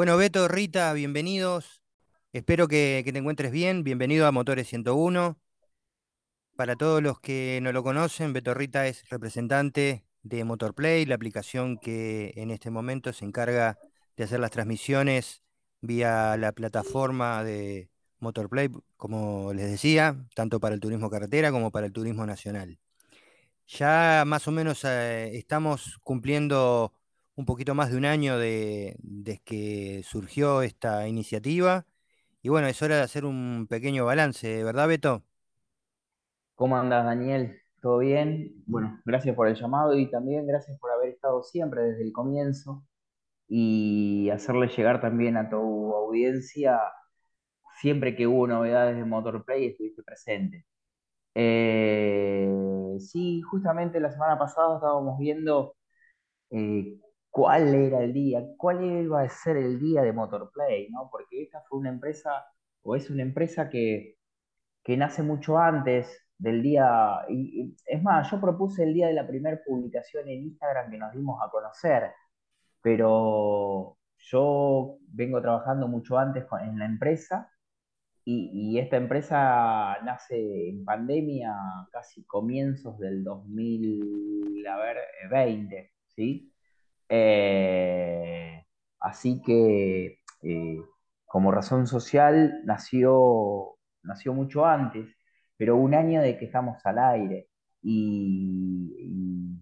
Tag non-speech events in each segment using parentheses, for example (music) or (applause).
Bueno, Beto, Rita, bienvenidos. Espero que, te encuentres bien. Bienvenido a Motores 101. Para todos los que no lo conocen, Beto Rita es representante de Motorplay, la aplicación que en este momento se encarga de hacer las transmisiones vía la plataforma de Motorplay, como les decía, tanto para el turismo carretera como para el turismo nacional. Ya más o menos eh, estamos cumpliendo un poquito más de un año de, desde que surgió esta iniciativa. Y bueno, es hora de hacer un pequeño balance, ¿verdad, Beto? ¿Cómo andas, Daniel? ¿Todo bien? Bueno, gracias por el llamado y también gracias por haber estado siempre desde el comienzo y hacerle llegar también a tu audiencia, siempre que hubo novedades de Motorplay, estuviste presente. Eh, sí, justamente la semana pasada estábamos viendo eh, cuál era el día, cuál iba a ser el día de Motorplay, ¿no? Porque esta fue una empresa, o es una empresa que que nace mucho antes del día, y, es más, yo propuse el día de la primera publicación en Instagram que nos dimos a conocer, pero yo vengo trabajando mucho antes en la empresa y, y esta empresa nace en pandemia, casi comienzos del 2000, a ver, eh, 20, ¿sí? Eh, así que eh, como razón social nació, nació mucho antes, pero un año de que estamos al aire. Y,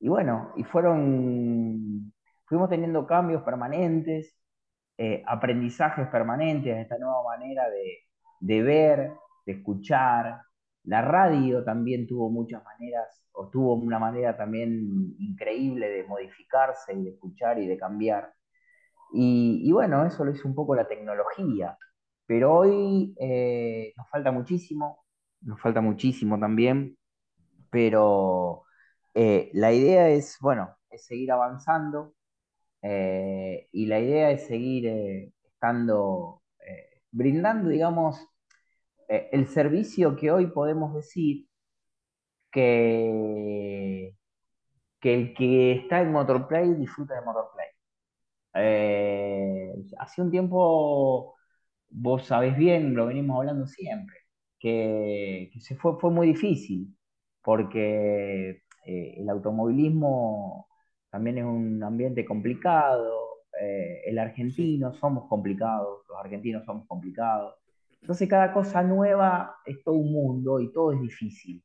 bueno, y fueron, fuimos teniendo cambios permanentes, eh, aprendizajes permanentes, esta nueva manera de, de ver, de escuchar. La radio también tuvo muchas maneras, o tuvo una manera también increíble de modificarse y de escuchar y de cambiar. Y, bueno, eso lo hizo un poco la tecnología. Pero hoy eh, nos falta muchísimo, nos falta muchísimo también, pero eh, la idea es, bueno, es seguir avanzando eh, y la idea es seguir estando, brindando, digamos, el servicio que hoy podemos decir que, que el que está en Motorplay disfruta de Motorplay. Eh, hace un tiempo, vos sabés bien, lo venimos hablando siempre, que, que se fue, fue muy difícil, porque eh, el automovilismo también es un ambiente complicado, eh, el argentino somos complicados, los argentinos somos complicados. Entonces cada cosa nueva es todo un mundo y todo es difícil.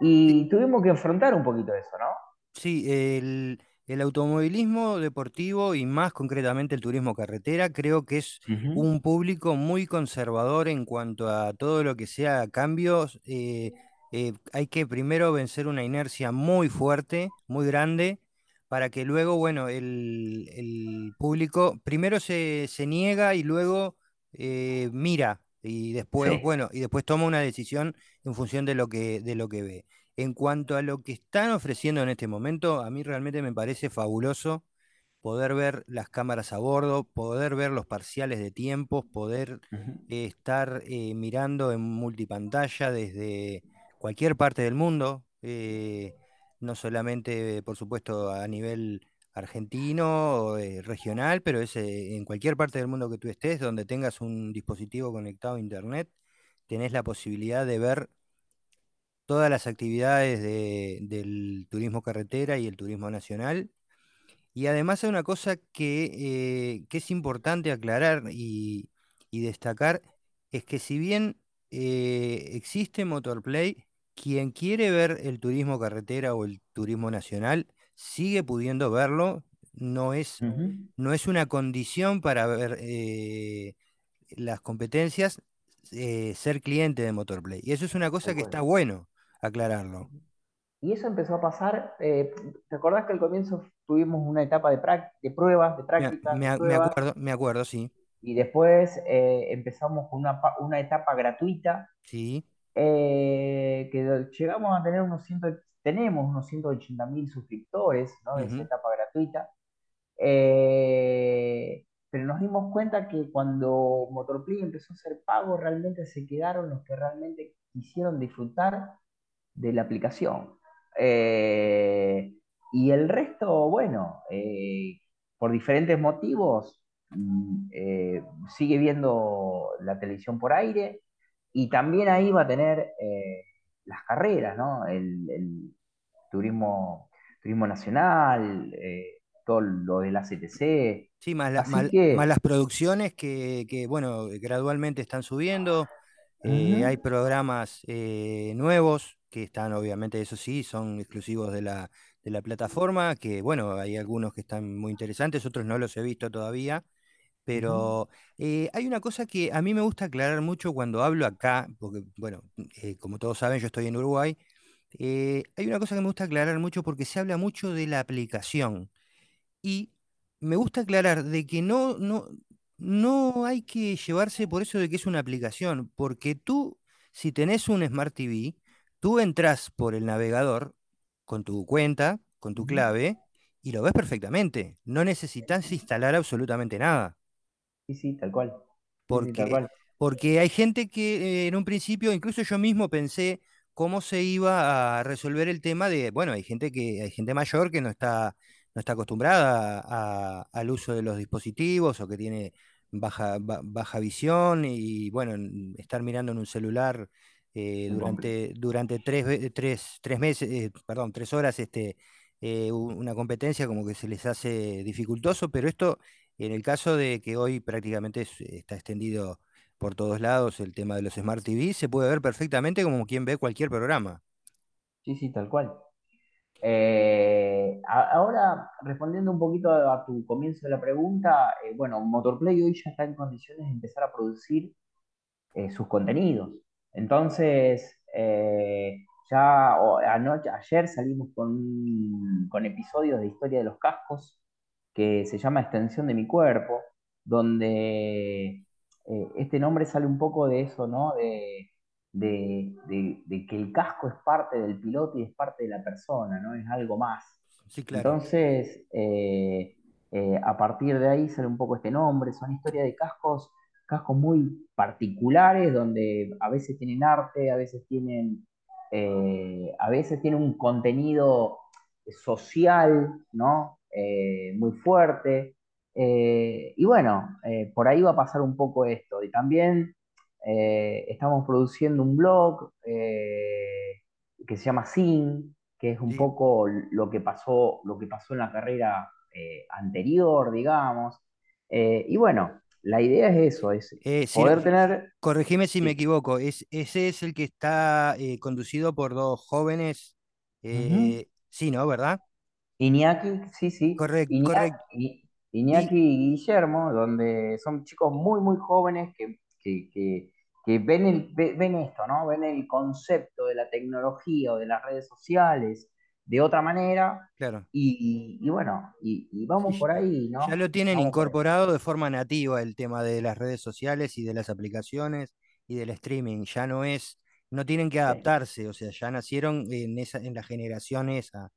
Y tuvimos que enfrentar un poquito eso, ¿no? Sí, el, el automovilismo deportivo y más concretamente el turismo carretera creo que es un público muy conservador en cuanto a todo lo que sea cambios. eh, eh, hay que primero vencer una inercia muy fuerte, muy grande, para que luego, bueno, el, el público primero se, se niega y luego eh, mira y después, Sí. bueno, y después toma una decisión en función de lo que, de lo que ve. En cuanto a lo que están ofreciendo en este momento, a mí realmente me parece fabuloso poder ver las cámaras a bordo, poder ver los parciales de tiempos, poder eh, estar eh, mirando en multipantalla desde cualquier parte del mundo, eh, no solamente, por supuesto, a nivel argentino eh, regional, pero es eh, en cualquier parte del mundo que tú estés, donde tengas un dispositivo conectado a internet, tenés la posibilidad de ver todas las actividades de- del turismo carretera y el turismo nacional. Y además hay una cosa que, eh, que es importante aclarar y, destacar, es que si bien existe Motorplay, quien quiere ver el turismo carretera o el turismo nacional sigue pudiendo verlo, no es, no es una condición para ver eh, las competencias, eh, ser cliente de Motorplay. Y eso es una cosa que está bueno aclararlo. Y eso empezó a pasar, eh, ¿te acordás que al comienzo tuvimos una etapa de, de pruebas, de prácticas, me acuerdo, me acuerdo, sí. y después empezamos con una, una etapa gratuita, Sí. eh, que llegamos a tener unos 100, tenemos unos 180 mil suscriptores, ¿no? De esa ujú, etapa gratuita. Eh, pero nos dimos cuenta que cuando Motorplay empezó a ser pago, realmente se quedaron los que realmente quisieron disfrutar de la aplicación. Eh, y el resto, bueno, eh, por diferentes motivos, mm, eh, sigue viendo la televisión por aire y también ahí va a tener eh, las carreras, ¿no? El, el turismo, turismo nacional, eh, todo lo de la CTC. Sí, más, la- las producciones que, que, bueno, gradualmente están subiendo. Eh, hay programas eh, nuevos que están, obviamente, eso sí, son exclusivos de la, de la plataforma, que, bueno, hay algunos que están muy interesantes, otros no los he visto todavía. Pero eh, hay una cosa que a mí me gusta aclarar mucho cuando hablo acá, porque, bueno, eh, como todos saben, yo estoy en Uruguay. eh, hay una cosa que me gusta aclarar mucho porque se habla mucho de la aplicación. Y me gusta aclarar de que no, no, no hay que llevarse por eso de que es una aplicación, porque tú, si tenés un Smart TV, tú entras por el navegador con tu cuenta, con tu clave, y lo ves perfectamente. No necesitas instalar absolutamente nada. Sí, sí, tal cual. Sí, sí, tal Porque, cual. porque hay gente que eh, en un principio, incluso yo mismo pensé cómo se iba a resolver el tema de, bueno, hay gente que, hay gente mayor que no está, no está acostumbrada a- al uso de los dispositivos o que tiene baja, ba- baja visión y bueno, en- estar mirando en un celular eh, durante, durante tres, tres, tres meses, eh, perdón, tres horas, este, eh, una competencia como que se les hace dificultoso, pero esto en el caso de que hoy prácticamente es- está extendido por todos lados el tema de los Smart TV, se puede ver perfectamente como quien ve cualquier programa. Sí, sí, tal cual. Eh, ahora, respondiendo un poquito a, tu comienzo de la pregunta, eh, bueno, Motorplay hoy ya está en condiciones de empezar a producir eh, sus contenidos. Entonces, ya anoche, ayer salimos con, con episodios de Historia de los Cascos, que se llama Extensión de mi cuerpo, donde eh, este nombre sale un poco de eso, ¿no? De, de, de- de que el casco es parte del piloto y es parte de la persona, ¿no? Es algo más. Sí, claro. Entonces, eh, eh, a partir de ahí sale un poco este nombre, son historias de cascos cascos muy particulares donde a veces tienen arte, a veces tienen, a veces tienen un contenido social, ¿no? Eh, muy fuerte. Eh, y bueno, eh, por ahí va a pasar un poco esto. Y también estamos produciendo un blog que se llama Sin, que es un Sí, poco lo que pasó, lo que pasó en la carrera anterior, digamos. Y bueno, la idea es eso, es Eh, poder tener, corregime si me equivoco, es, ese es el que está eh, conducido por dos jóvenes. sí, ¿no? ¿Verdad? Iñaki, sí, sí, Correcto, correcto. Iñaki, Iñaki Y Guillermo, donde son chicos muy, muy jóvenes que, que, que- que ven, el, ve- ven esto, ¿no? Ven el concepto de la tecnología o de las redes sociales de otra manera claro. y, y bueno, y, vamos por ya ahí, ya ¿no? lo tienen Vamos incorporado de forma nativa el tema de las redes sociales y de las aplicaciones y del streaming. Ya no es, no tienen que adaptarse, o sea, ya nacieron en esa, en la generación esa.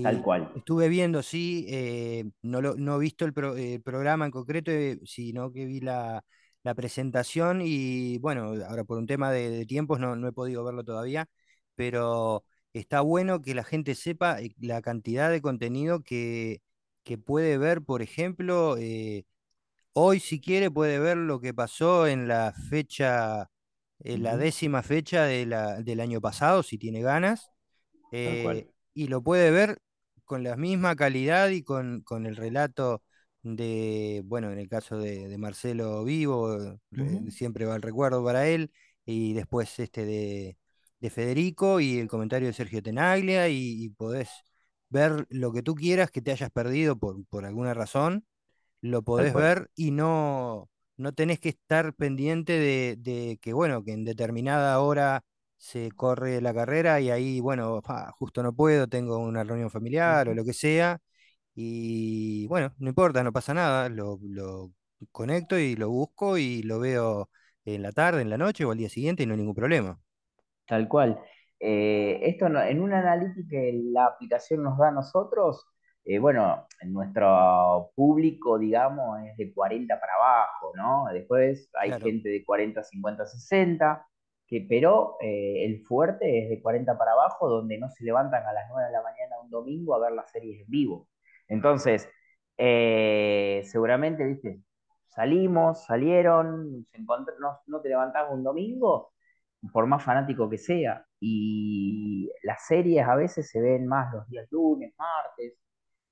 Tal Y cual. estuve viendo, sí, eh, no, lo, no he visto el, pro- el programa en concreto, eh, sino que vi la, la presentación y bueno, ahora por un tema de, de tiempos no, no he podido verlo todavía, pero está bueno que la gente sepa eh, la cantidad de contenido que, que puede ver, por ejemplo, eh, hoy si quiere puede ver lo que pasó en la fecha, en la décima fecha de la- del año pasado, si tiene ganas Tal eh, cual. y lo puede ver con la misma calidad y con, con el relato de, bueno, en el caso de, de Marcelo Vivo, siempre va el recuerdo para él, y después este de, de Federico y el comentario de Sergio Tenaglia, y, y podés ver lo que tú quieras que te hayas perdido por, por alguna razón lo podés ver y no, no tenés que estar pendiente de, de que, bueno, que en determinada hora se corre la carrera y ahí, bueno, justo no puedo, tengo una reunión familiar o lo que sea. Y bueno, no importa, no pasa nada, lo, lo conecto y lo busco y lo veo en la tarde, en la noche o al día siguiente y no hay ningún problema. Tal cual. Eh, esto no- en una analítica que la aplicación nos da a nosotros, eh, bueno, en nuestro público, digamos, es de 40 para abajo, ¿no? Después hay Claro. gente de 40, 50, 60, que, pero eh, el fuerte es de 40 para abajo, donde no se levantan a las 9 de la mañana un domingo a ver las series en vivo. Entonces, eh, seguramente, viste, salimos, salieron, se no, no te levantás un domingo, por más fanático que sea. Y las series a veces se ven más los días lunes, martes.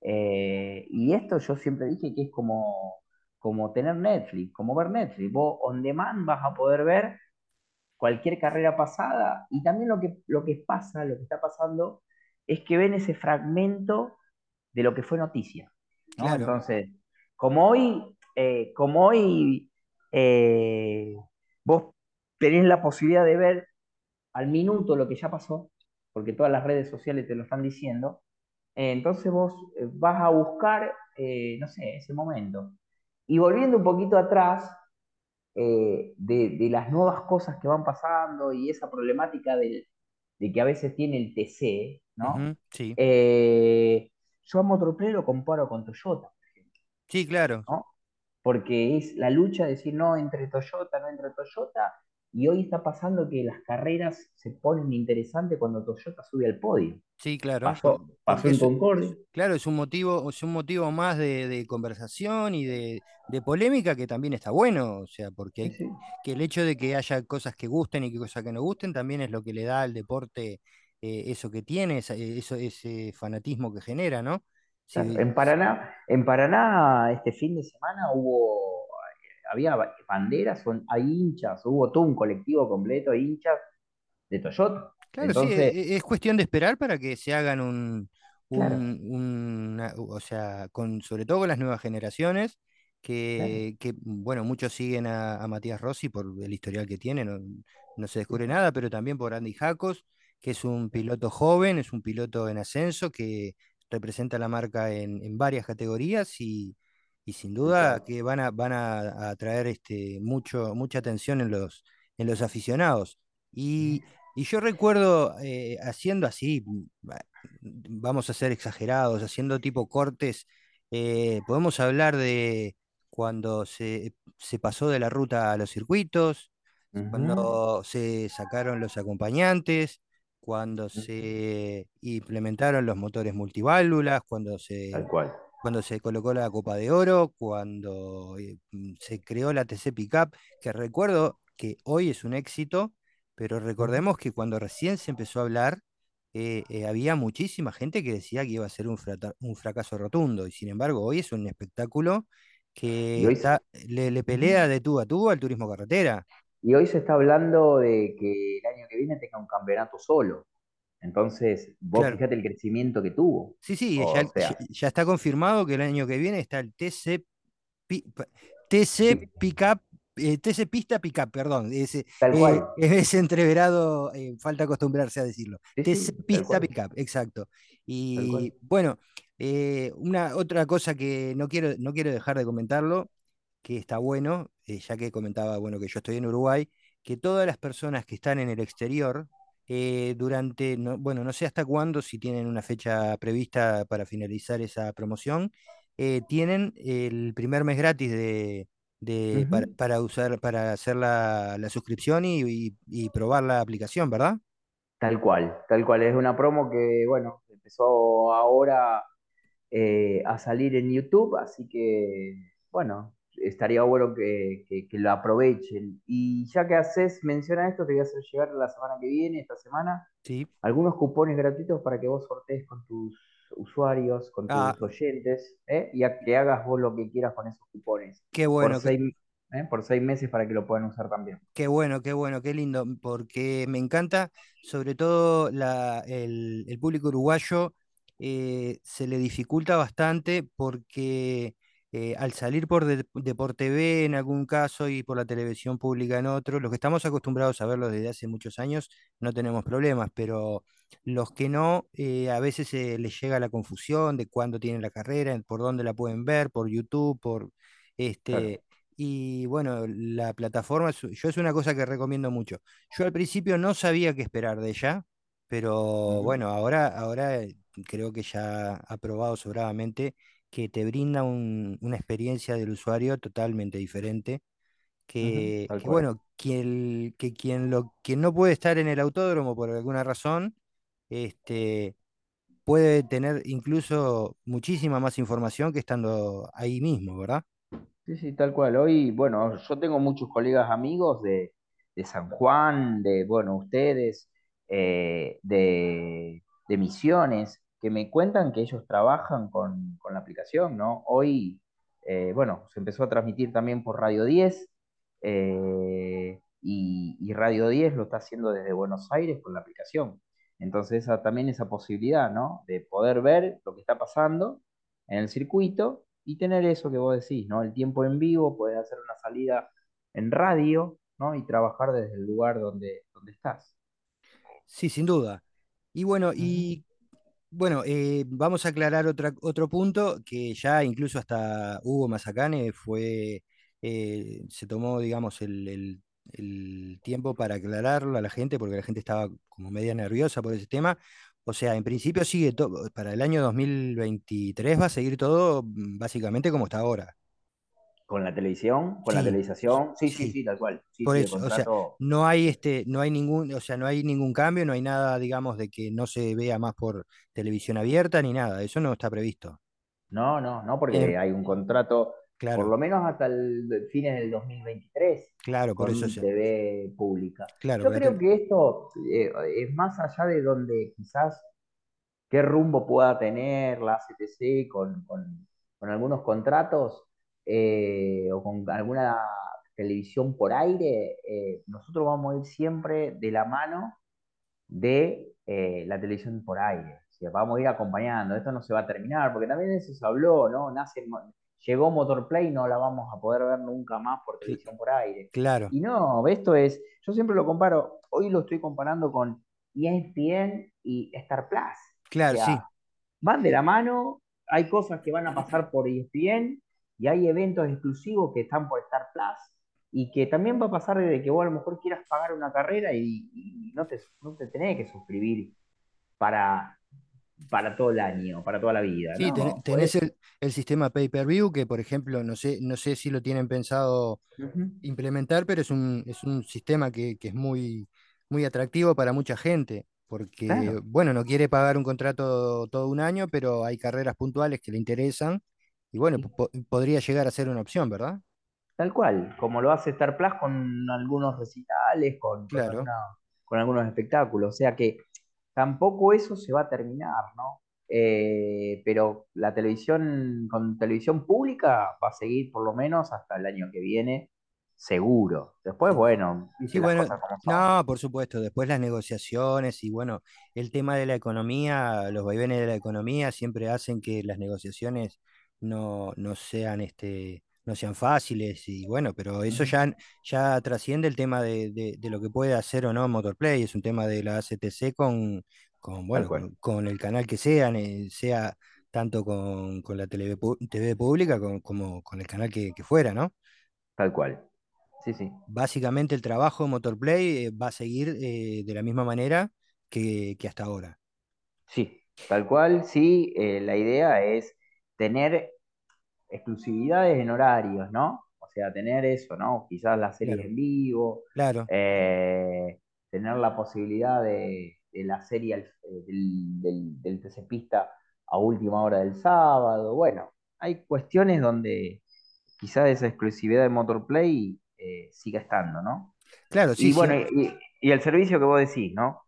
eh, y esto yo siempre dije que es como, como tener Netflix, como ver Netflix. Vos on demand vas a poder ver cualquier carrera pasada y también lo que, lo que pasa, lo que está pasando, es que ven ese fragmento de lo que fue noticia, ¿no? Claro, Entonces, como hoy, eh, como hoy eh, vos tenés la posibilidad de ver al minuto lo que ya pasó, porque todas las redes sociales te lo están diciendo, eh, entonces vos vas a buscar, no sé, ese momento. Y volviendo un poquito atrás, eh, de, de, las nuevas cosas que van pasando y esa problemática del, de que a veces tiene el TC, ¿no? ujú, sí, Eh, yo a Motoplay lo comparo con Toyota, sí, claro. ¿no? Porque es la lucha de decir no entre Toyota, no entre Toyota, y hoy está pasando que las carreras se ponen interesantes cuando Toyota sube al podio. Sí, claro, Pasó, en es, Concordia. claro, es un motivo, es un motivo más de, de conversación y de, de polémica que también está bueno, o sea, porque Sí, hay, sí. que el hecho de que haya cosas que gusten y que cosas que no gusten también es lo que le da al deporte eh, eso que tiene, eh, eso, ese fanatismo que genera, ¿no? Claro, En Paraná, en Paraná este fin de semana hubo, había banderas, son, hay hinchas, hubo todo un colectivo completo de hinchas de Toyota. Claro, sí, e- Entonces, es cuestión de esperar para que se hagan un, claro, un, una- o sea, con, sobre todo con las nuevas generaciones, claro, que, que, bueno, muchos siguen a, a Matías Rossi por el historial que tiene, no, no se descubre nada, pero también por Andy Jacos, que es un piloto joven, es un piloto en ascenso, que representa la marca en, en varias categorías y, y sin tal duda que van a, van a, atraer este, mucho, mucha atención en los, en los aficionados. Ujú, Y y yo recuerdo eh, haciendo así, mm, va- vamos a ser exagerados, haciendo tipo cortes, eh, podemos hablar de cuando se, se pasó de la ruta a los circuitos, cuando se sacaron los acompañantes, cuando ujú, se implementaron los motores multiválvulas, cuando Tal se, cual. Cuando se colocó la Copa de Oro, cuando eh, mm, se creó la TC Pickup, que recuerdo que hoy es un éxito, pero recordemos que cuando recién se empezó a hablar, eh, eh, había muchísima gente que decía que iba a ser un, fracaso rotundo, y sin embargo hoy es un espectáculo que hoy, está, le, le pelea de tú a tú al turismo carretera. Y hoy se está hablando de que el año que viene tenga un campeonato solo. Entonces, vos Claro. fíjate el crecimiento que tuvo. Sí, sí, ya, O ya- sea, ya está confirmado que el año que viene está el TC, TC pi- Pickup, eh, TC Pista Pickup, perdón, ese, tal eh, cual. ese entreverado, eh, falta acostumbrarse a decirlo. Sí, TC sí, Pista. Pickup, exacto. Y bueno, eh, una otra cosa que no quiero, no quiero dejar de comentarlo, que está bueno, eh, ya que comentaba, bueno, que yo estoy en Uruguay, que todas las personas que están en el exterior, eh, durante, no- bueno, no sé hasta cuándo, si tienen una fecha prevista para finalizar esa promoción, eh, tienen el primer mes gratis de, de- para, usar, para hacer la, la suscripción y, y- y probar la aplicación, ¿verdad? Tal cual, tal cual. Es una promo que, bueno, empezó ahora eh, a salir en YouTube, así que, bueno, estaría bueno que, que, que lo aprovechen. Y ya que haces mención a esto, te voy a hacer llegar la semana que viene, esta semana, Sí. algunos cupones gratuitos para que vos sortees con tus usuarios, con Ah, tus oyentes, ¿eh? y a que hagas vos lo que quieras con esos cupones. qué Por bueno, ¿eh? por seis meses para que lo puedan usar también. Qué bueno, qué bueno, qué lindo, porque me encanta, sobre todo la- el, el público uruguayo eh, se le dificulta bastante porque eh, al salir por de, Deporte TV en algún caso y por la televisión pública en otro, los que estamos acostumbrados a verlo desde hace muchos años no tenemos problemas, pero los que no, eh, a veces eh, les llega la confusión de cuándo tienen la carrera, por dónde la pueden ver, por YouTube, por Claro. este y bueno, la plataforma, yo es una cosa que recomiendo mucho. Yo al principio no sabía qué esperar de ella, pero bueno, ahora, ahora eh, creo que ya ha probado sobradamente que te brinda un- una experiencia del usuario totalmente diferente. Que, bueno, quien, que quien, lo, quien no puede estar en el autódromo por alguna razón, este, puede tener incluso muchísima más información que estando ahí mismo, ¿verdad? Sí, sí, tal cual. Hoy, bueno, yo tengo muchos colegas amigos de, de San Juan, de, bueno, ustedes, eh, de, de Misiones, que me cuentan que ellos trabajan con, con la aplicación, ¿no? Hoy, eh, bueno, se empezó a transmitir también por Radio 10, eh, y, y Radio 10 lo está haciendo desde Buenos Aires con la aplicación. Entonces, esa- también esa posibilidad, ¿no? De poder ver lo que está pasando en el circuito y tener eso que vos decís, ¿no? El tiempo en vivo, poder hacer una salida en radio, ¿no? Y trabajar desde el lugar donde, donde estás. Sí, sin duda. Y bueno, y bueno, eh, vamos a aclarar otra, otro punto que ya incluso hasta Hugo Mazacane fue, eh, se tomó, digamos, el, el- el tiempo para aclararlo a la gente, porque la gente estaba como media nerviosa por ese tema. O sea, en principio sigue todo, para el año 2023 va a seguir todo mm, básicamente como está ahora. Con la televisión, con la Sí, televisación, sí, sí, sí. sí, tal cual. Sí, Por eso, o sea, no hay este, no hay ningún, o sea, no hay ningún cambio, no hay nada, digamos, de que no se vea más por televisión abierta ni nada, eso no está previsto. no, no, no, porque hay un contrato, por claro, lo menos hasta el fines del 2023 claro, por eso, con sea, TV pública. claro, Yo la creo que esto eh, es más allá de donde quizás qué rumbo pueda tener la CTC con, con- con algunos contratos eh, o con alguna televisión por aire, eh, nosotros vamos a ir siempre de la mano de eh, la televisión por aire. O sea, vamos a ir acompañando, esto no se va a terminar, porque también eso se habló, ¿no? Nace, llegó Motorplay, no la vamos a poder ver nunca más por televisión por aire. claro, Y no, esto es, yo siempre lo comparo, hoy lo estoy comparando con ESPN y Star Plus. O claro, sea, sí, van de la mano, hay cosas que van a pasar por ESPN y hay eventos exclusivos que están por Star Plus y que también va a pasar de que vos a lo mejor quieras pagar una carrera y, y no, te, no te tenés que suscribir para, para todo el año, para toda la vida, sí, tenés el, el sistema pay-per-view que, por ejemplo, no sé, no sé si lo tienen pensado uh -huh. implementar, pero es un, es un sistema que, que es muy, muy atractivo para mucha gente, porque, claro, bueno, no quiere pagar un contrato todo un año, pero hay carreras puntuales que le interesan, y bueno, po- podría llegar a ser una opción, ¿verdad? tal cual, como lo hace Star Plus con algunos recitales, con, con, Claro, con algunos espectáculos, o sea que tampoco eso se va a terminar, ¿no? Eh, pero la televisión, con televisión pública, va a seguir por lo menos hasta el año que viene, seguro. Después, bueno, Sí, bueno, no, por supuesto, después las negociaciones y bueno, el tema de la economía, los vaivenes de la economía siempre hacen que las negociaciones no, no sean este, no sean fáciles y bueno, pero eso ya, ya trasciende el tema de, de- de lo que puede hacer o no Motorplay, es un tema de la ACTC con, con bueno, con, con el canal que sean, eh, sea tanto con, con la TV, TV pública como, como con el canal que, que fuera, ¿no? tal cual. Sí, sí. básicamente el trabajo de Motorplay eh, va a seguir eh, de la misma manera que, que hasta ahora. Sí, tal cual, sí. eh, la idea es tener exclusividades en horarios, ¿no? O sea, tener eso, ¿no? Quizás las series Claro, en vivo, claro. eh, tener la posibilidad de, de la serie al- eh, del, del, del TC Pista a última hora del sábado. Bueno, hay cuestiones donde quizás esa exclusividad de Motorplay eh, siga estando, ¿no? Claro, sí, Y sí, bueno, y, y el servicio que vos decís, ¿no?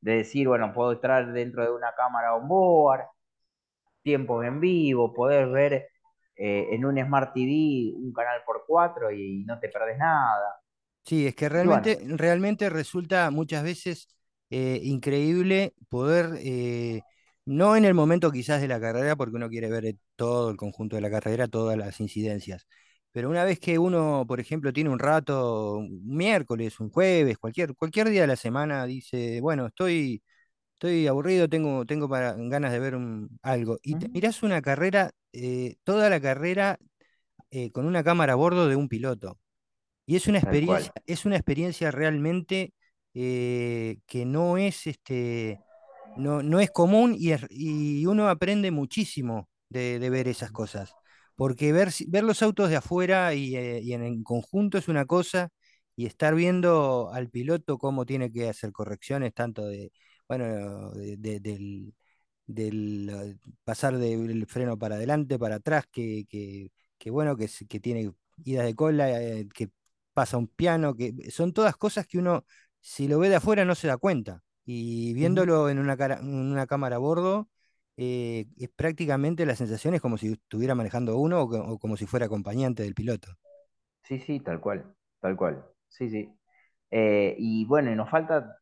De decir, bueno, puedo estar dentro de una cámara on board, tiempos en vivo, poder ver eh, en un Smart TV un canal por cuatro y no te perdés nada. sí, es que bueno, realmente, realmente resulta muchas veces eh, increíble poder, eh, no en el momento quizás de la carrera, porque uno quiere ver todo el conjunto de la carrera, todas las incidencias, pero una vez que uno, por ejemplo, tiene un rato, un miércoles, un jueves, cualquier, cualquier día de la semana, dice, bueno, estoy Estoy aburrido, tengo, tengo para- ganas de ver un- algo. Y te mirás una carrera, eh, toda la carrera eh, con una cámara a bordo de un piloto. Y es una experiencia, es una experiencia realmente eh, que no es, este, no, no es común y, es- y uno aprende muchísimo de, de ver esas cosas. Porque ver, ver los autos de afuera y, y en el conjunto es una cosa, y estar viendo al piloto cómo tiene que hacer correcciones, tanto de, bueno, de- de- del, del eh, pasar del freno para adelante, para atrás, que, que, que bueno, que, tiene idas de cola, eh, que pasa un piano, que son todas cosas que uno, si lo ve de afuera, no se da cuenta. Y viéndolo en una, cara- en una cámara a bordo, eh, es prácticamente la sensación es como si estuviera manejando uno o, co- o como si fuera acompañante del piloto. Sí, sí, tal cual, tal cual. Sí, sí. Eh, y bueno, y nos falta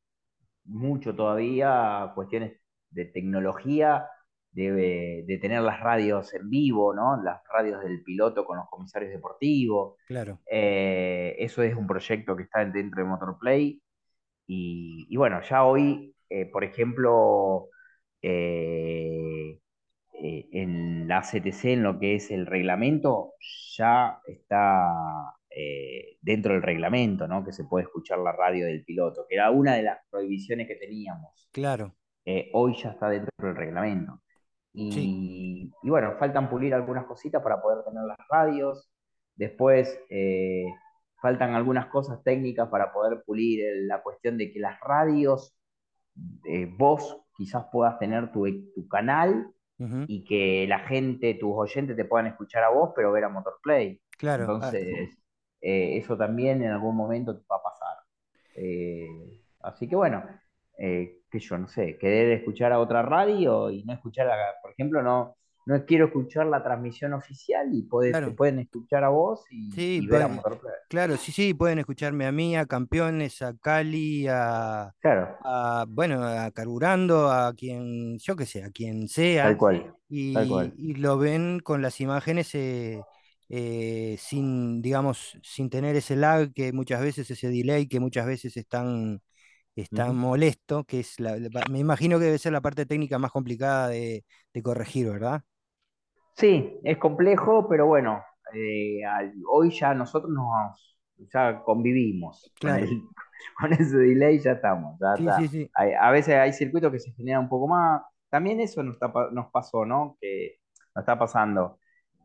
mucho todavía cuestiones de tecnología, de, de tener las radios en vivo, ¿no? Las radios del piloto con los comisarios deportivos. Claro. Eh, eso es un proyecto que está dentro de Motorplay. Y, y bueno, ya hoy, eh, por ejemplo, eh, en la CTC, en lo que es el reglamento, ya está eh, dentro del reglamento, ¿no? Que se puede escuchar la radio del piloto, que era una de las prohibiciones que teníamos. Claro, Eh, hoy ya está dentro del reglamento. sí. Y, bueno, faltan pulir algunas cositas para poder tener las radios. Después eh, faltan algunas cosas técnicas para poder pulir la cuestión de que las radios, vos quizás puedas tener tu, tu canal y que la gente, tus oyentes te puedan escuchar a vos, pero ver a Motorplay. Claro. Ah, Entonces, eh, eso también en algún momento va a pasar. Eh, así que bueno, eh, que yo no sé, querer escuchar a otra radio y no escuchar a, por ejemplo, no, no quiero escuchar la transmisión oficial y te claro. pueden escuchar a vos y, Sí, y ver a pueden- claro, sí, sí, pueden escucharme a mí, a Campeones, a Cali, a, Claro, a, bueno, a Carburando, a quien, yo qué sé, a quien sea, tal cual, tal y, cual. y lo ven con las imágenes eh, eh, sin, digamos, sin tener ese lag que muchas veces, ese delay que muchas veces están, están Ujú. molesto, que es la, me imagino que debe ser la parte técnica más complicada de, de corregir, ¿verdad? Sí, es complejo, pero bueno, eh, al- hoy ya nosotros nos ya convivimos con el, Claro, (laughs) con ese delay, ya estamos, ya sí, sí, está. sí. Hay- a veces hay circuitos que se generan un poco más. También eso nos, está nos pasó, ¿no? Que nos está pasando.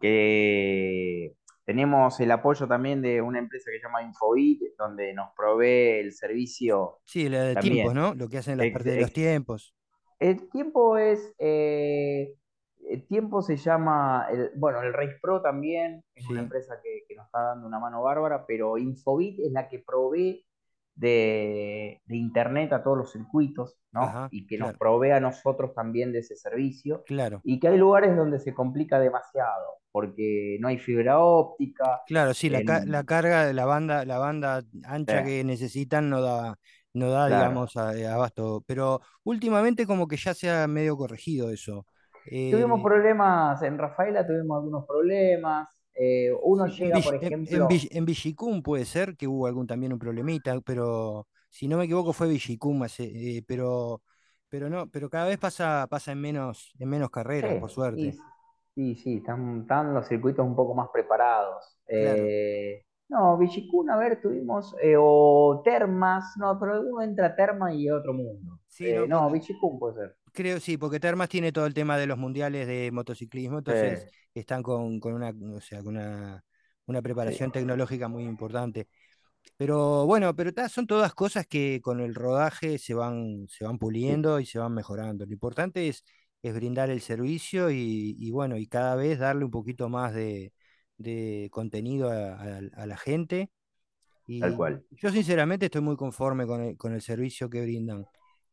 Que tenemos el apoyo también de una empresa que se llama Infobit, donde nos provee el servicio Sí, la de tiempos, también. ¿no? Lo que hacen las Ex- partes de los tiempos. el tiempo es, eh, el tiempo se llama, el- bueno, el Race Pro también es una empresa que, que nos está dando una mano bárbara, pero Infobit es la que provee de, de internet a todos los circuitos, ¿no? ajá, Y que nos provee a nosotros también de ese servicio. claro. Y que hay lugares donde se complica demasiado, porque no hay fibra óptica, Claro, sí, la, ca- la carga de la banda, la banda ancha que necesitan no da, no da, claro. digamos, a- eh, abasto. Pero últimamente como que ya se ha medio corregido eso. Tuvimos Eh, problemas, en Rafaela tuvimos algunos problemas. Eh, uno en, llega, por en, en ejemplo, en Villicum puede ser que hubo algún también un problemita, pero si no me equivoco fue Villicum, hace- eh, pero, pero no, pero cada vez pasa, pasa en menos, en menos Sí, carreras, por y, suerte. sí, sí, están, están los circuitos un poco más preparados. Claro. Eh, no, Villicún, a ver, tuvimos, eh, o Termas, no, pero uno entra a Terma y otro mundo. Sí, Eh, no, no, Villicún puede ser. Creo sí, porque Termas tiene todo el tema de los mundiales de motociclismo, Sí, entonces están con, con una, o sea, con una, una sí, preparación tecnológica muy importante. Pero bueno, pero son todas cosas que con el rodaje se van, se van sí, puliendo y se van mejorando. Lo importante es, es brindar el servicio y, y bueno, y cada vez darle un poquito más de, de contenido a, a- a la gente tal cual. yo sinceramente estoy muy conforme con el, con el servicio que brindan.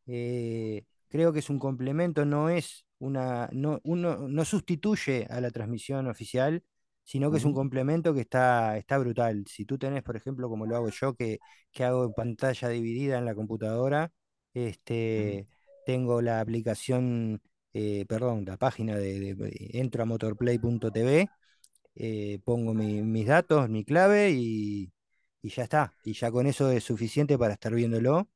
Eh, creo que es un complemento, no es una, no, uno, no sustituye a la transmisión oficial, sino que es un complemento que está, está brutal. Si tú tenés, por ejemplo, como lo hago yo, que, que hago en pantalla dividida en la computadora, este, tengo la aplicación, eh, perdón, la página de, de- entro a motorplay.tv eh, pongo mi- mis datos, mi clave y, y ya está. Y ya con eso es suficiente para estar viéndolo.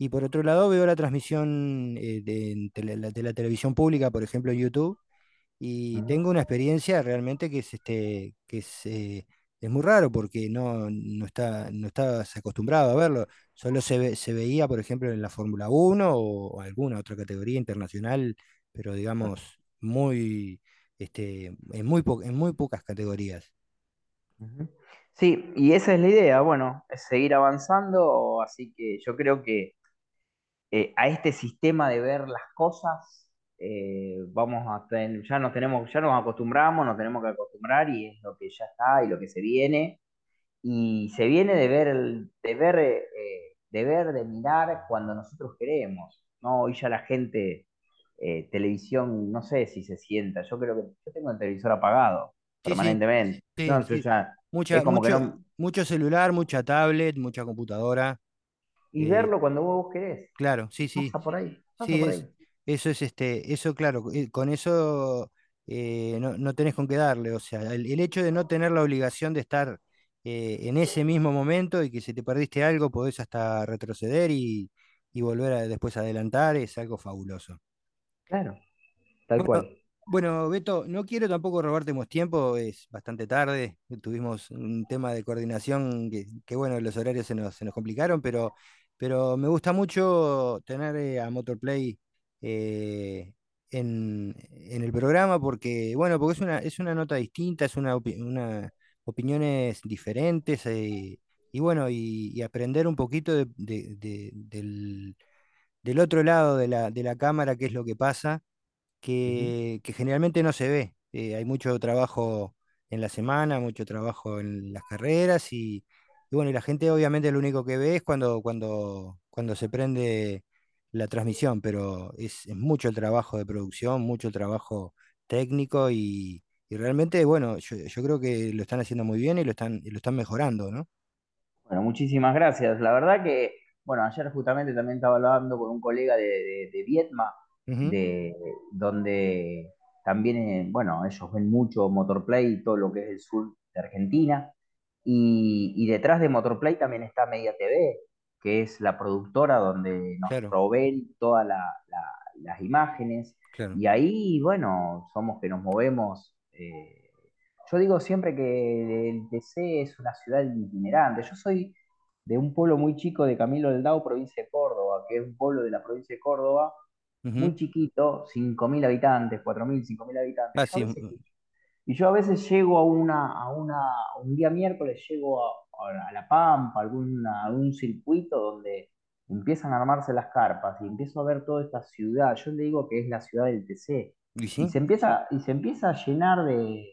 Y por otro lado veo la transmisión eh, de, la, de la televisión pública, por ejemplo en YouTube, y tengo una experiencia realmente que es, este, que es, eh, es muy raro porque no, no, está, no estabas acostumbrado a verlo. Solo se, ve- se veía, por ejemplo, en la Fórmula Uno o, o alguna otra categoría internacional, pero digamos, muy, este, en muy, en muy pocas categorías. Sí, y esa es la idea, bueno, es seguir avanzando, así que yo creo que eh, a este sistema de ver las cosas, eh, vamos a ten- ya nos tenemos, ya nos acostumbramos, nos tenemos que acostumbrar y es lo que ya está y lo que se viene. y se viene de ver, el- de ver, eh, de ver, de mirar cuando nosotros queremos, ¿no? Hoy ya la gente, televisión, no sé si se sienta, yo creo que yo tengo el televisor apagado Sí, permanentemente, sí, sí. ya, es Mucha, no, mucho celular, mucha tablet, mucha computadora. Y eh, verlo cuando vos querés, claro, sí, sí. pasa por ahí, pasa Sí, por es, ahí. eso es este, eso claro, eh, con eso eh, no, no tenés con qué darle. O sea, el, el hecho de no tener la obligación de estar eh, en ese mismo momento y que si te perdiste algo podés hasta retroceder y, y volver a después adelantar es algo fabuloso. Claro, tal Bueno, cual. bueno, Beto, no quiero tampoco robarte más tiempo, es bastante tarde, tuvimos un tema de coordinación que, que, bueno, los horarios se nos, se nos complicaron, pero, pero me gusta mucho tener eh, a Motorplay eh, en, en el programa porque, bueno, porque es una, es una nota distinta, es una, opi- una opiniones diferentes eh, y bueno, y, y aprender un poquito de- de- de- del, del otro lado de la, de la cámara, qué es lo que pasa que, que generalmente no se ve. Eh, hay mucho trabajo en la semana, mucho trabajo en las carreras y, y bueno, y la gente obviamente lo único que ve es cuando, cuando, cuando se prende la transmisión, pero es, es mucho el trabajo de producción, mucho el trabajo técnico y, y realmente, bueno, yo, yo creo que lo están haciendo muy bien y lo están, y lo están mejorando, ¿no? Bueno, muchísimas gracias. La verdad que, bueno, ayer justamente también estaba hablando con un colega de, de, de Viedma, Ujú, de, donde también, eh, bueno, ellos ven mucho Motorplay y todo lo que es el sur de Argentina. Y, y detrás de Motorplay también está Media TV, que es la productora donde nos claro, proveen todas la- la- las imágenes. claro. Y ahí, bueno, somos que nos movemos. eh, yo digo siempre que el TC es una ciudad itinerante. Yo soy de un pueblo muy chico de Camilo del Dao, provincia de Córdoba, que es un pueblo de la provincia de Córdoba, muy chiquito, 5.000 habitantes, 4.000, 5.000 habitantes. Ah, sí, y yo a veces llego a una, a una, un día miércoles, llego a, a La Pampa, alguna, algún circuito donde empiezan a armarse las carpas y empiezo a ver toda esta ciudad. Yo le digo que es la ciudad del TC. y Y se empieza, y se empieza a llenar de,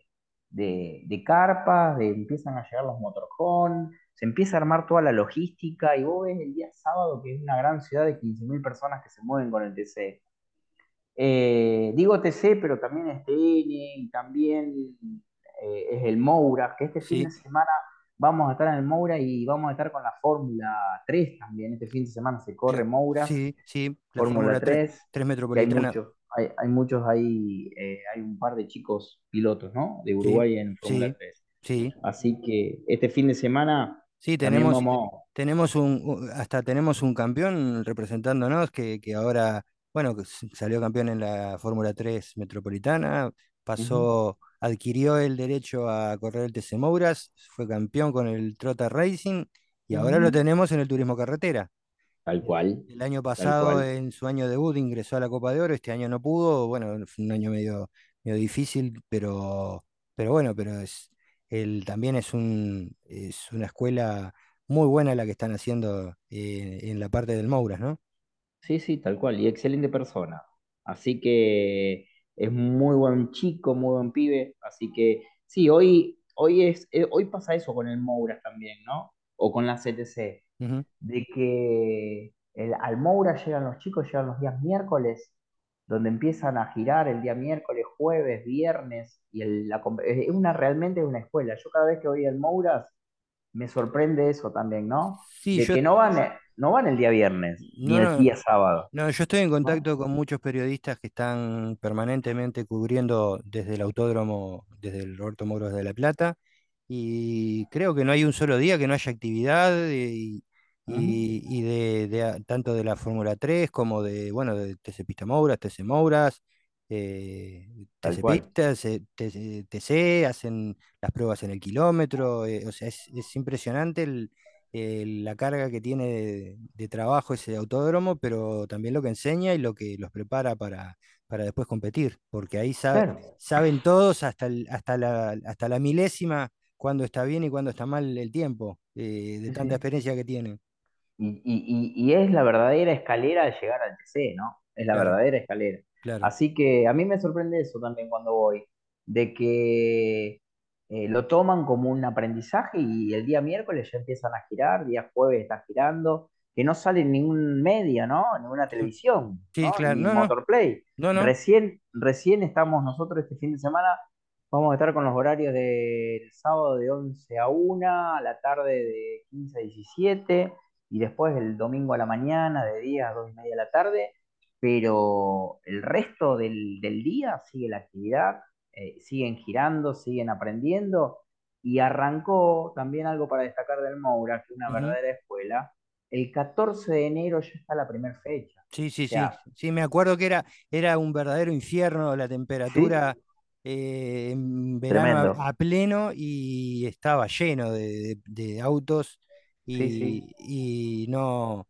de, de carpas, de, empiezan a llegar los motorhome, se empieza a armar toda la logística y vos ves el día sábado que es una gran ciudad de 15.000 personas que se mueven con el TC. Eh, digo TC, pero también es TN y también eh, es el Moura, que este fin de semana vamos a estar en el Moura y vamos a estar con la Fórmula 3 también. Este fin de semana se corre Mouras, sí, sí, la Fórmula Fórmula tres 3 tres que hay metropolitana, muchos, hay, hay muchos ahí, eh, hay un par de chicos pilotos, ¿no? De sí, Uruguay en Fórmula sí, 3. sí. Así que este fin de semana Sí, tenemos, vamos, tenemos un, hasta tenemos un campeón representándonos que, que ahora, bueno, salió campeón en la Fórmula 3 Metropolitana, pasó, adquirió el derecho a correr el TC Mouras, fue campeón con el Trota Racing y ahora lo tenemos en el Turismo Carretera. tal cual, el año pasado, en su año debut, ingresó a la Copa de Oro, este año no pudo, bueno, fue un año medio, medio difícil, pero, pero bueno, pero es, él también es un, es una escuela muy buena la que están haciendo eh, en la parte del Mouras, ¿no? Sí, sí, tal cual, y excelente persona. Así que es muy buen chico, muy buen pibe. Así que sí, hoy, hoy, es, eh, hoy pasa eso con el Moura también, ¿no? O con la CTC, de que el, al Moura llegan los chicos, llegan los días miércoles, donde empiezan a girar el día miércoles, jueves, viernes, y el- la, es una realmente es una escuela. Yo cada vez que voy al Mouras me sorprende eso también, ¿no? Sí, De yo que no van, no van el día viernes, ni no, el día sábado. No, yo estoy en ¿no? contacto con muchos periodistas que están permanentemente cubriendo desde el autódromo, desde el Roberto Moros de La Plata, y creo que no hay un solo día que no haya actividad eh, y, y- y de, tanto de la Fórmula 3 como de, bueno, de TC Pista Mouras, TC Mouras, eh, TC TC, TC, hacen las pruebas en el kilómetro, eh, o sea, es, es impresionante el el- la carga que tiene de, de trabajo ese autódromo, pero también lo que enseña y lo que los prepara para, para después competir, porque ahí Claro. saben todos hasta, el- hasta la, hasta la milésima cuándo está bien y cuándo está mal el tiempo, eh, de tanta experiencia que tienen. Y, y- y- y es la verdadera escalera de llegar al TC, ¿no? Es la Claro, verdadera escalera. claro. Así que a mí me sorprende eso también cuando voy, de que eh, lo toman como un aprendizaje y el día miércoles ya empiezan a girar, día jueves está girando, que no sale en ningún medio, ¿no? En ninguna televisión, sí, ¿no? claro. Ni No, Motorplay. no. Recién, recién estamos nosotros este fin de semana, vamos a estar con los horarios del sábado de 11 a 1, a la tarde de 15 a 17 y después el domingo a la mañana de 10 a 2 y media de la tarde, pero el resto del, del día sigue la actividad eh, siguen girando, siguen aprendiendo y arrancó también algo para destacar del Moura, que es una verdadera escuela. El 14 de enero ya está la primera fecha. Sí, sí, sí. sea, Sí, me acuerdo que era, era un verdadero infierno la sí, temperatura eh, en verano a, a pleno y estaba lleno de, de- de autos Sí, sí, y, y no.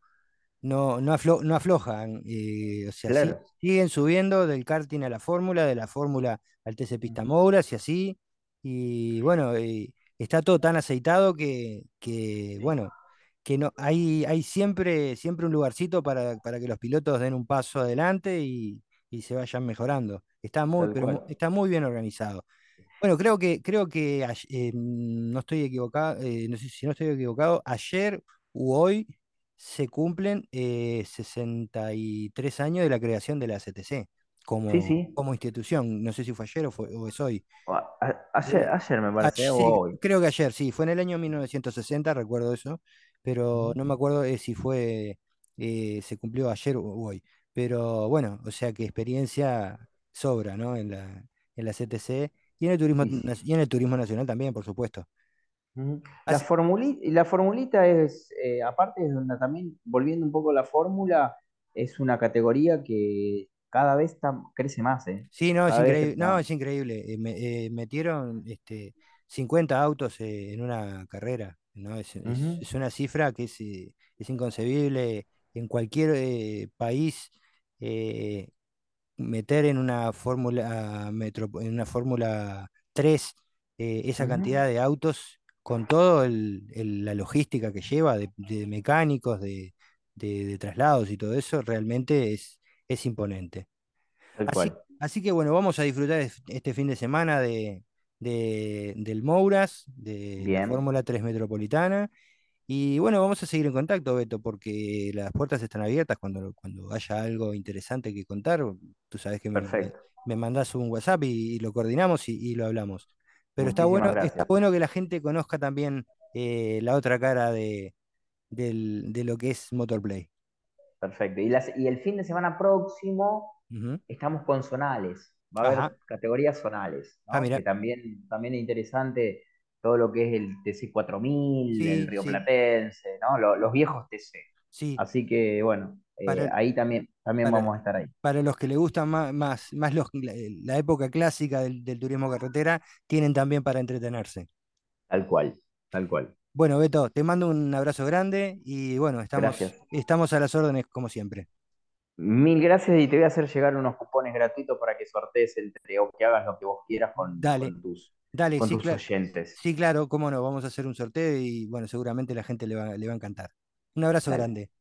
No, no, aflo- no aflojan, eh, o sea, siguen subiendo del karting a la fórmula, de la fórmula al TC Pista Mouras y así, y bueno, eh, está todo tan aceitado que, que, bueno, que no, hay, hay siempre, siempre un lugarcito para, para que los pilotos den un paso adelante y, y se vayan mejorando. Está muy, pero está muy bien organizado. Bueno, creo que, creo que eh, no estoy equivocado, eh, no sé si no estoy equivocado, ayer u hoy se cumplen eh, 63 años de la creación de la CTC como, sí. como institución. No sé si fue ayer o, fue, o es hoy. A- a- Ayer, Eh, ayer me ah, parece, ¿eh? o hoy. creo que ayer, sí, fue en el año 1960, recuerdo eso, pero no me acuerdo eh, si fue, eh, se cumplió ayer o hoy. Pero bueno, o sea que experiencia sobra, ¿no? En la, en la CTC y en el turismo, sí. y en el turismo nacional también, por supuesto. La formulita, la formulita es, eh, aparte es donde también, volviendo un poco a la fórmula, es una categoría que cada vez está- crece más, ¿eh? sí, no, es Cada increíble, no, es increíble. eh, me- metieron este, 50 autos en una carrera, ¿no? Es, es- una cifra que es, es inconcebible en cualquier país. meter en una fórmula en una fórmula 3 eh, esa cantidad de autos con el- la logística que lleva de, de mecánicos, de, de- de traslados y todo eso, realmente es, es imponente. Así, así que bueno, vamos a disfrutar es- este fin de semana de, de- del Mouras, de la Fórmula 3 Metropolitana. Y bueno, vamos a seguir en contacto, Beto, porque las puertas están abiertas cuando, cuando haya algo interesante que contar. Tú sabes que me, me mandás un WhatsApp y, y lo coordinamos y, y lo hablamos. Pero está bueno, está bueno que la gente conozca también eh, la otra cara de, del- de lo que es Motorplay. Perfecto. Y, las, y el fin de semana próximo estamos con zonales. Va a Ajá. haber categorías zonales, Ah. Que también, también es interesante todo lo que es el TC 4000, el Sí, Río sí, Platense, ¿no? Lo- los viejos TC. sí. Así que, bueno, eh, ahí también, también para, vamos a estar ahí. para los que les gusta más, más, más los- la, época clásica del, del turismo carretera, tienen también para entretenerse. Tal cual, tal cual. Bueno, Beto, te mando un abrazo grande y bueno, Gracias. estamos, estamos a las órdenes como siempre. Mil gracias y te voy a hacer llegar unos cupones gratuitos para que sortees entre o que hagas lo que vos quieras con, Dale, con tus, dale, con sí, tus claro, oyentes. sí, claro, cómo no, vamos a hacer un sorteo y bueno, seguramente la gente le va, le va a encantar. Un abrazo Dale. grande.